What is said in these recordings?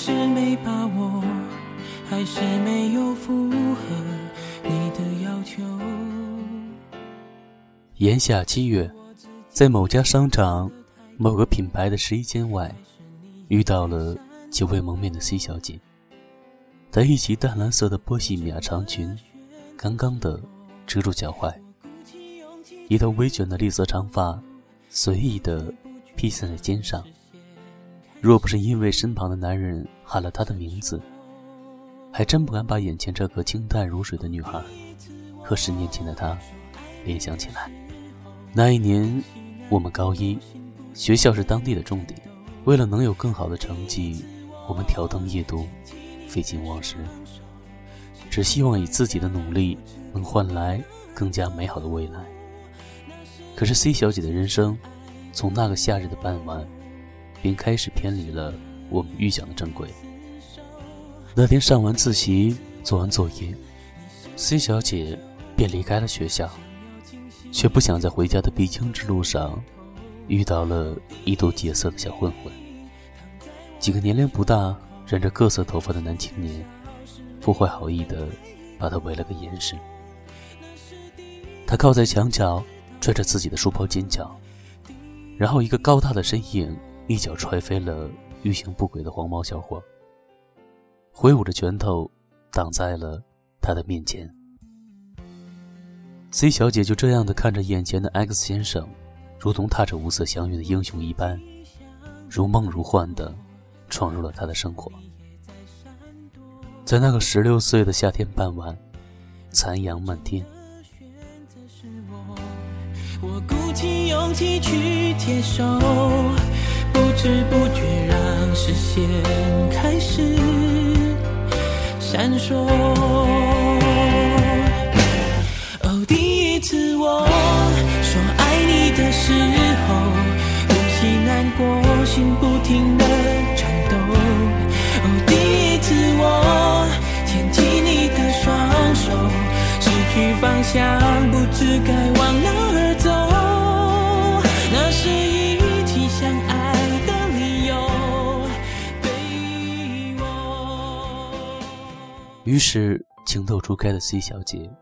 是没把握，还是没有符合你的要求。炎夏七月，在某家商场某个品牌的试衣间外，遇到了久未蒙面的 C 小姐。她一袭淡蓝色的波西米亚长裙，刚刚的遮住脚踝，一头微卷的绿色长发随意的披散在肩上。若不是因为身旁的男人喊了她的名字，还真不敢把眼前这个清淡如水的女孩和十年前的她联想起来。那一年，我们高一，学校是当地的重点，为了能有更好的成绩，我们挑灯夜读。废寝忘食，只希望以自己的努力能换来更加美好的未来。可是 C 小姐的人生，从那个夏日的傍晚，便开始偏离了我们预想的正轨。那天上完自习，做完作业，C 小姐便离开了学校，却不想在回家的必经之路上，遇到了一头劫色的小混混。几个年龄不大。染着各色头发的男青年，不怀好意的把她围了个严实。他靠在墙角，拽着自己的书包尖叫，然后一个高大的身影一脚踹飞了欲行不轨的黄毛小伙，挥舞着拳头挡在了他的面前。C 小姐就这样的看着眼前的 X 先生，如同踏着五色祥云的英雄一般，如梦如幻的。闯入了他的生活，在那个十六岁的夏天傍晚，残阳漫天。我鼓起勇气去接受，不知不觉让视线开始闪烁。哦，第一次我说爱你的时候，呼吸难过，心不停的颤抖。哦，第一次我牵起你的双手，失去。方向不知该往哪儿走，于是情窦初开的 C 小姐，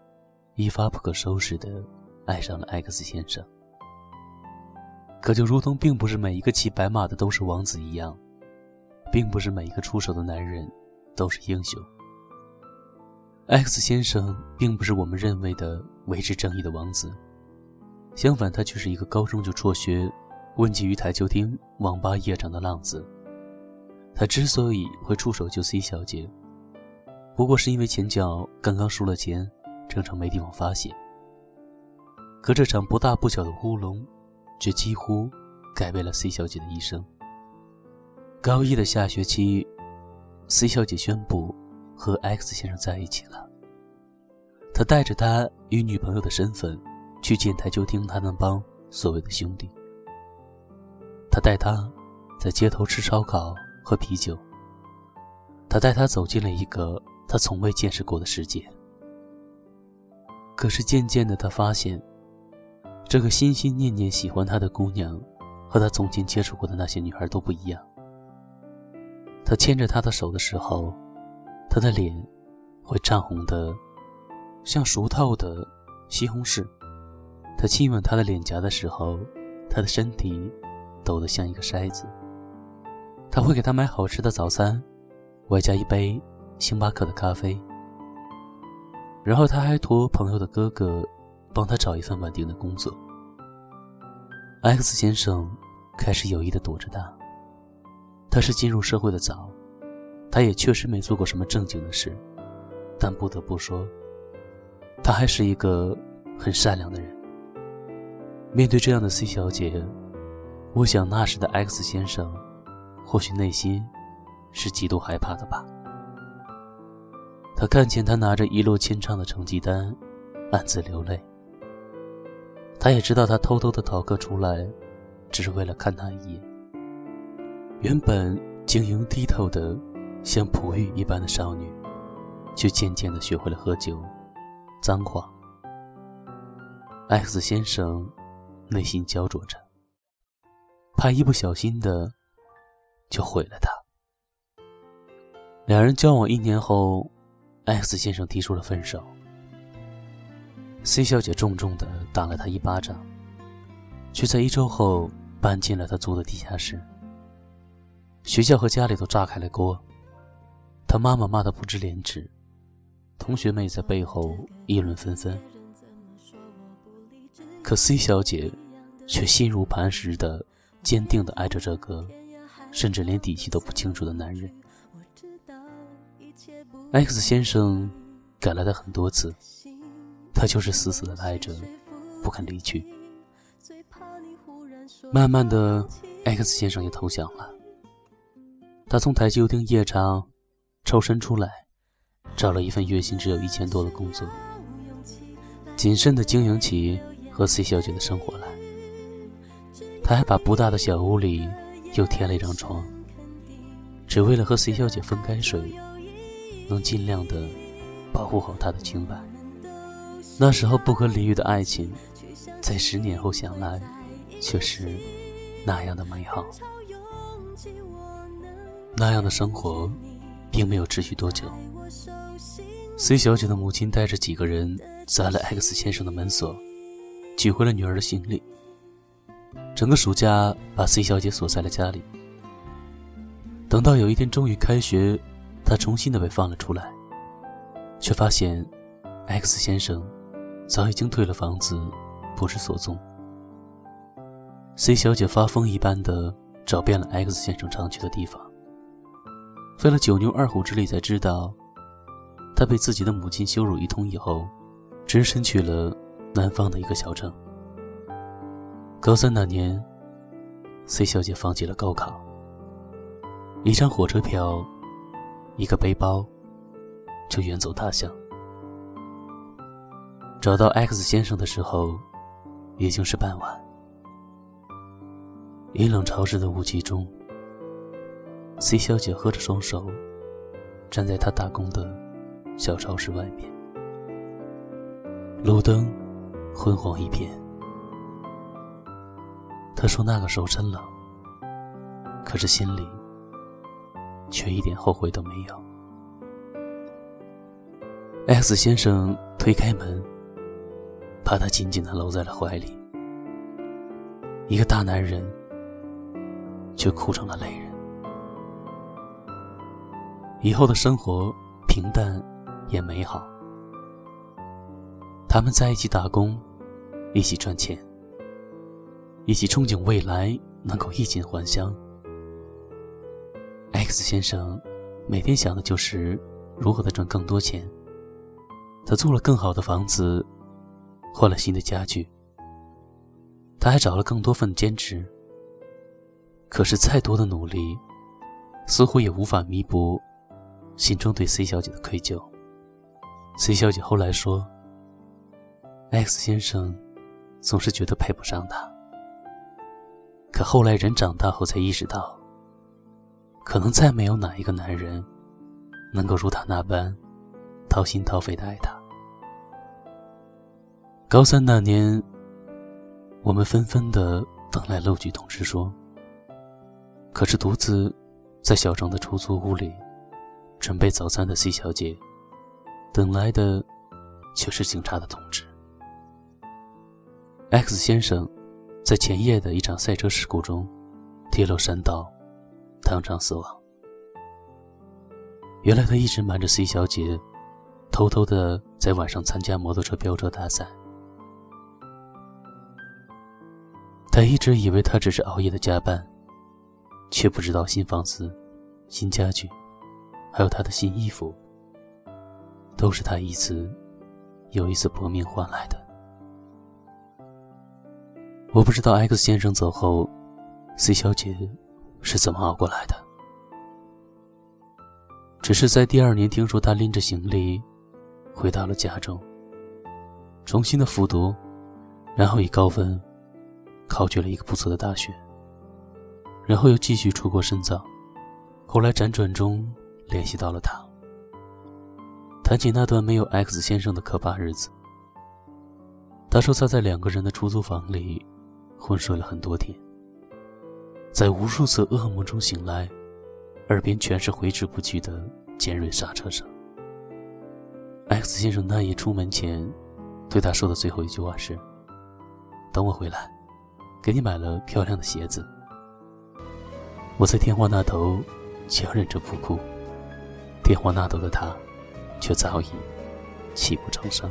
一发不可收拾的爱上了 X 先生。可就如同并不是每一个骑白马的都是王子一样，并不是每一个出手的男人都是英雄。X 先生并不是我们认为的维持正义的王子，相反，他却是一个高中就辍学、问迹于台球厅、网吧夜场的浪子。他之所以会出手救 C 小姐，不过是因为前脚刚刚输了钱，正常没地方发泄。可这场不大不小的乌龙，却几乎改变了 C 小姐的一生。高一的下学期，C 小姐宣布。和 X 先生在一起了。他带着他以女朋友的身份去见台球厅他那帮所谓的兄弟。他带他在街头吃烧烤、喝啤酒。他带他走进了一个他从未见识过的世界。可是渐渐的，他发现，这个心心念念喜欢他的姑娘，和他从前接触过的那些女孩都不一样。他牵着她的手的时候。他的脸会涨红的，像熟透的西红柿。他亲吻她的脸颊的时候，他的身体抖得像一个筛子。他会给她买好吃的早餐，外加一杯星巴克的咖啡。然后他还托朋友的哥哥帮他找一份稳定的工作。X 先生开始有意的躲着他。他是进入社会的早。他也确实没做过什么正经的事，但不得不说，他还是一个很善良的人。面对这样的 C 小姐，我想那时的 X 先生，或许内心是极度害怕的吧。他看见她拿着一落千丈的成绩单，暗自流泪。他也知道他偷偷的逃课出来，只是为了看他一眼。原本晶莹剔透的。像璞玉一般的少女，却渐渐的学会了喝酒、脏话。X 先生内心焦灼着，怕一不小心的就毁了他。两人交往一年后，X 先生提出了分手。C 小姐重重的打了他一巴掌，却在一周后搬进了他租的地下室。学校和家里都炸开了锅，他妈妈骂他不知廉耻，同学们也在背后议论纷纷。可 C 小姐却心如磐石的、坚定的爱着这个甚至连底细都不清楚的男人。X 先生改了他很多次，他就是死死的赖着，不肯离去。慢慢的，X 先生也投降了。他从台球厅夜场抽身出来，找了一份月薪只有一千多的工作，谨慎的经营起。和 C 小姐的生活来，他还把不大的小屋里又添了一张床，只为了和 C 小姐分开睡，能尽量的保护好她的清白。那时候不可理喻的爱情，在十年后想来，却是那样的美好。那样的生活，并没有持续多久。C 小姐的母亲带着几个人砸了 X 先生的门锁。取回了女儿的行李，整个暑假把 C 小姐锁在了家里。等到有一天终于开学，她重新的被放了出来，却发现 X 先生早已经退了房子，不知所踪。C 小姐发疯一般的找遍了 X 先生常去的地方，费了九牛二虎之力才知道，他被自己的母亲羞辱一通以后，只身去了。南方的一个小城。高三那年，C 小姐放弃了高考，一张火车票，一个背包，就远走他乡。找到 X 先生的时候，已经是傍晚。阴冷潮湿的雾气中，C 小姐合着双手，站在她打工的小超市外面，路灯。昏黄一片。他说：“那个时候真冷，可是心里却一点后悔都没有。”X 先生推开门，把他紧紧的搂在了怀里。一个大男人，却哭成了泪人。以后的生活平淡也美好。他们在一起打工。一起赚钱，一起憧憬未来能够衣锦还乡。X 先生每天想的就是如何的赚更多钱。他租了更好的房子，换了新的家具。他还找了更多份兼职。可是再多的努力，似乎也无法弥补心中对 C 小姐的愧疚。C 小姐后来说：“X 先生。”总是觉得配不上他，可后来人长大后才意识到，可能再没有哪一个男人能够如他那般掏心掏肺的爱她。高三那年，我们纷纷的等来录取通知书，可是独自在小城的出租屋里准备早餐的 C 小姐，等来的却是警察的通知。X 先生在前夜的一场赛车事故中跌落山道，当场死亡。原来他一直瞒着 C 小姐，偷偷的在晚上参加摩托车飙车大赛。他一直以为他只是熬夜的加班，却不知道新房子、新家具，还有他的新衣服，都是他一次又一次搏命换来的。我不知道 X 先生走后，C 小姐是怎么熬过来的。只是在第二年听说他拎着行李回到了家中，重新的复读，然后以高分考取了一个不错的大学，然后又继续出国深造。后来辗转中联系到了他，谈起那段没有 X 先生的可怕日子，他说他在两个人的出租房里。昏睡了很多天，在无数次噩梦中醒来，耳边全是挥之不去的尖锐刹车声。X 先生那夜出门前，对他说的最后一句话是：“等我回来，给你买了漂亮的鞋子。”我在电话那头强忍着不哭，电话那头的他，却早已泣不成声。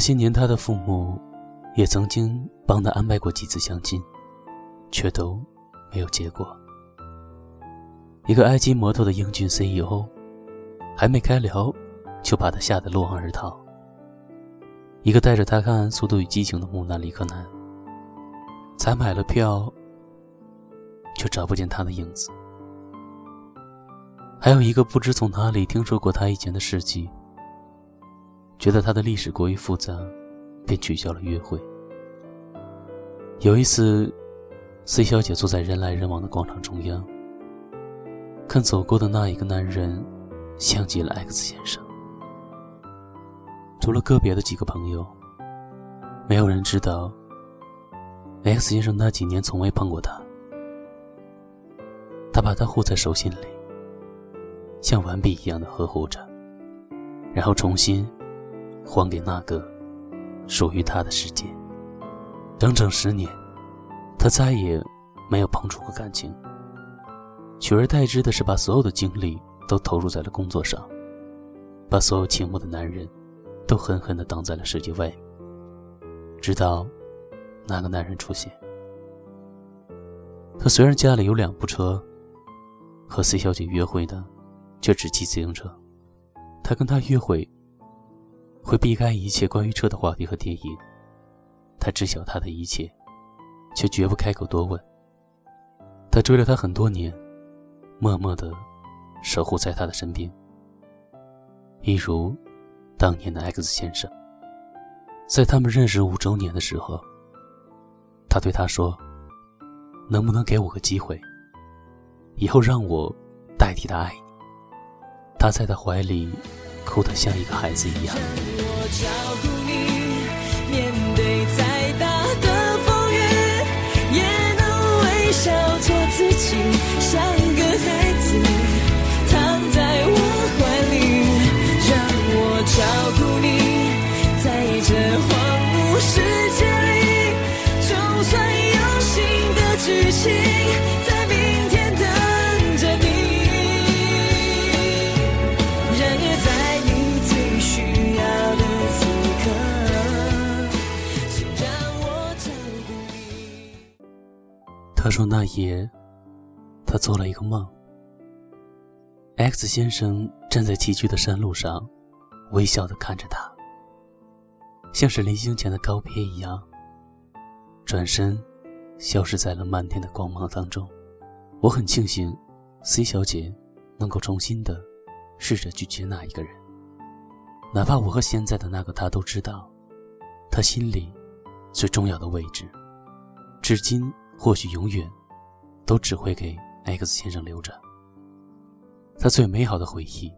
这些年，他的父母也曾经帮他安排过几次相亲，却都没有结果。一个埃及摩托的英俊 CEO，还没开聊，就把他吓得落荒而逃。一个带着他看《速度与激情》的木纳里克男，才买了票，却找不见他的影子。还有一个不知从哪里听说过他以前的事迹。觉得他的历史过于复杂，便取消了约会。有一次，C 小姐坐在人来人往的广场中央，看走过的那一个男人，像极了 X 先生。除了个别的几个朋友，没有人知道 X 先生那几年从未碰过他。他把她护在手心里，像顽皮一样的呵护着，然后重新。还给那个属于他的世界。整整十年，他再也没有碰触过感情，取而代之的是把所有的精力都投入在了工作上，把所有倾慕的男人都狠狠地挡在了世界外。直到那个男人出现，他虽然家里有两部车，和 C 小姐约会的却只骑自行车。他跟她约会。会避开一切关于车的话题和电影。他知晓他的一切，却绝不开口多问。他追了他很多年，默默的守护在他的身边。一如当年的 X 先生，在他们认识五周年的时候，他对他说：“能不能给我个机会？以后让我代替他爱你。”他在他怀里。哭得像一个孩子一样。让我照顾你，面对再大的风雨，也能微笑做自己，像个孩子躺在我怀里。让我照顾你，在这荒芜世界里，就算有新的剧情。他说那夜，他做了一个梦。X 先生站在崎岖的山路上，微笑地看着他，像是临行前的告别一样，转身消失在了漫天的光芒当中。我很庆幸，C 小姐能够重新的试着去接纳一个人，哪怕我和现在的那个他都知道，他心里最重要的位置，至今或许永远都只会给 X 先生留着。他最美好的回忆，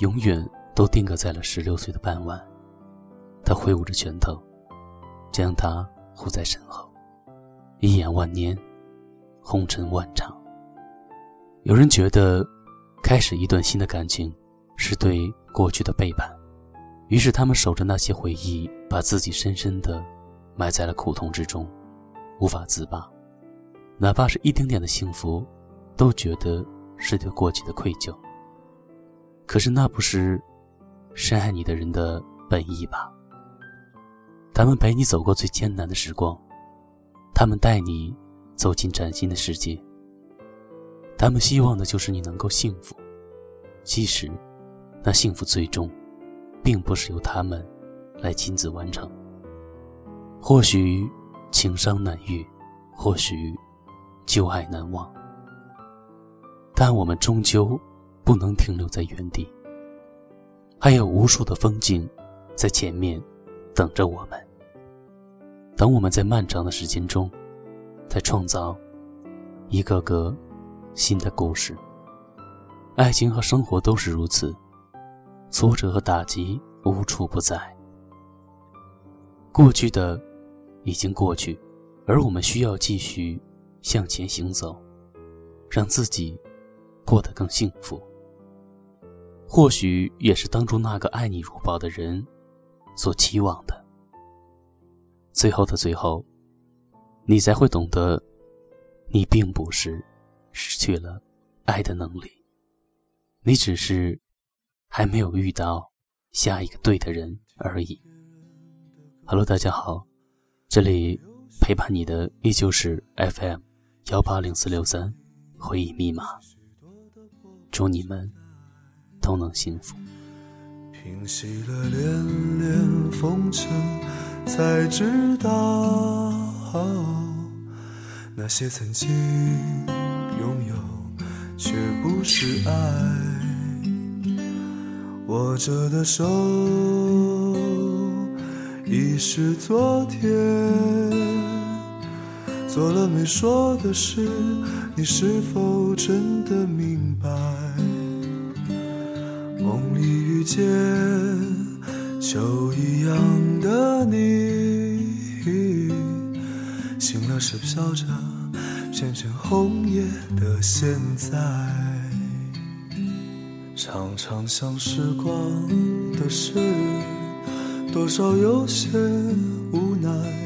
永远都定格在了十六岁的傍晚。他挥舞着拳头，将他护在身后。一眼万年，红尘万丈。有人觉得，开始一段新的感情，是对过去的背叛。于是他们守着那些回忆，把自己深深的埋在了苦痛之中，无法自拔。哪怕是一丁点的幸福，都觉得是对过去的愧疚。可是那不是深爱你的人的本意吧？他们陪你走过最艰难的时光，他们带你走进崭新的世界。他们希望的就是你能够幸福，其实那幸福最终并不是由他们来亲自完成。或许情伤难愈，或许旧爱难忘，但我们终究不能停留在原地。还有无数的风景在前面等着我们。等我们在漫长的时间中，在创造一个个。新的故事，爱情和生活都是如此，挫折和打击无处不在。过去的已经过去，而我们需要继续向前行走，让自己过得更幸福。或许也是当初那个爱你如宝的人所期望的。最后的最后，你才会懂得，你并不是。失去了爱的能力，你只是还没有遇到下一个对的人而已。Hello，大家好，这里陪伴你的依旧是 FM 幺八零四六三回忆密码。祝你们都能幸福。平息了连连风尘，才知道那些曾经。拥有却不是爱，握着的手已是昨天，做了没说的事，你是否真的明白？梦里遇见秋一样的你，醒了是飘着。片片红叶的现在，常常想时光的事，多少有些无奈。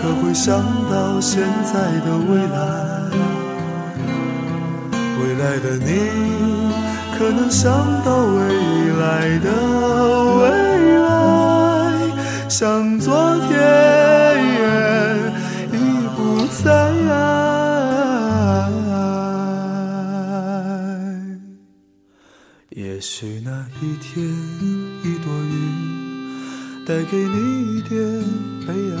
可会想到现在的未来？未来的你，可能想到未来的未来？像昨天已不。在爱，也许那一天一朵云带给你一点悲哀，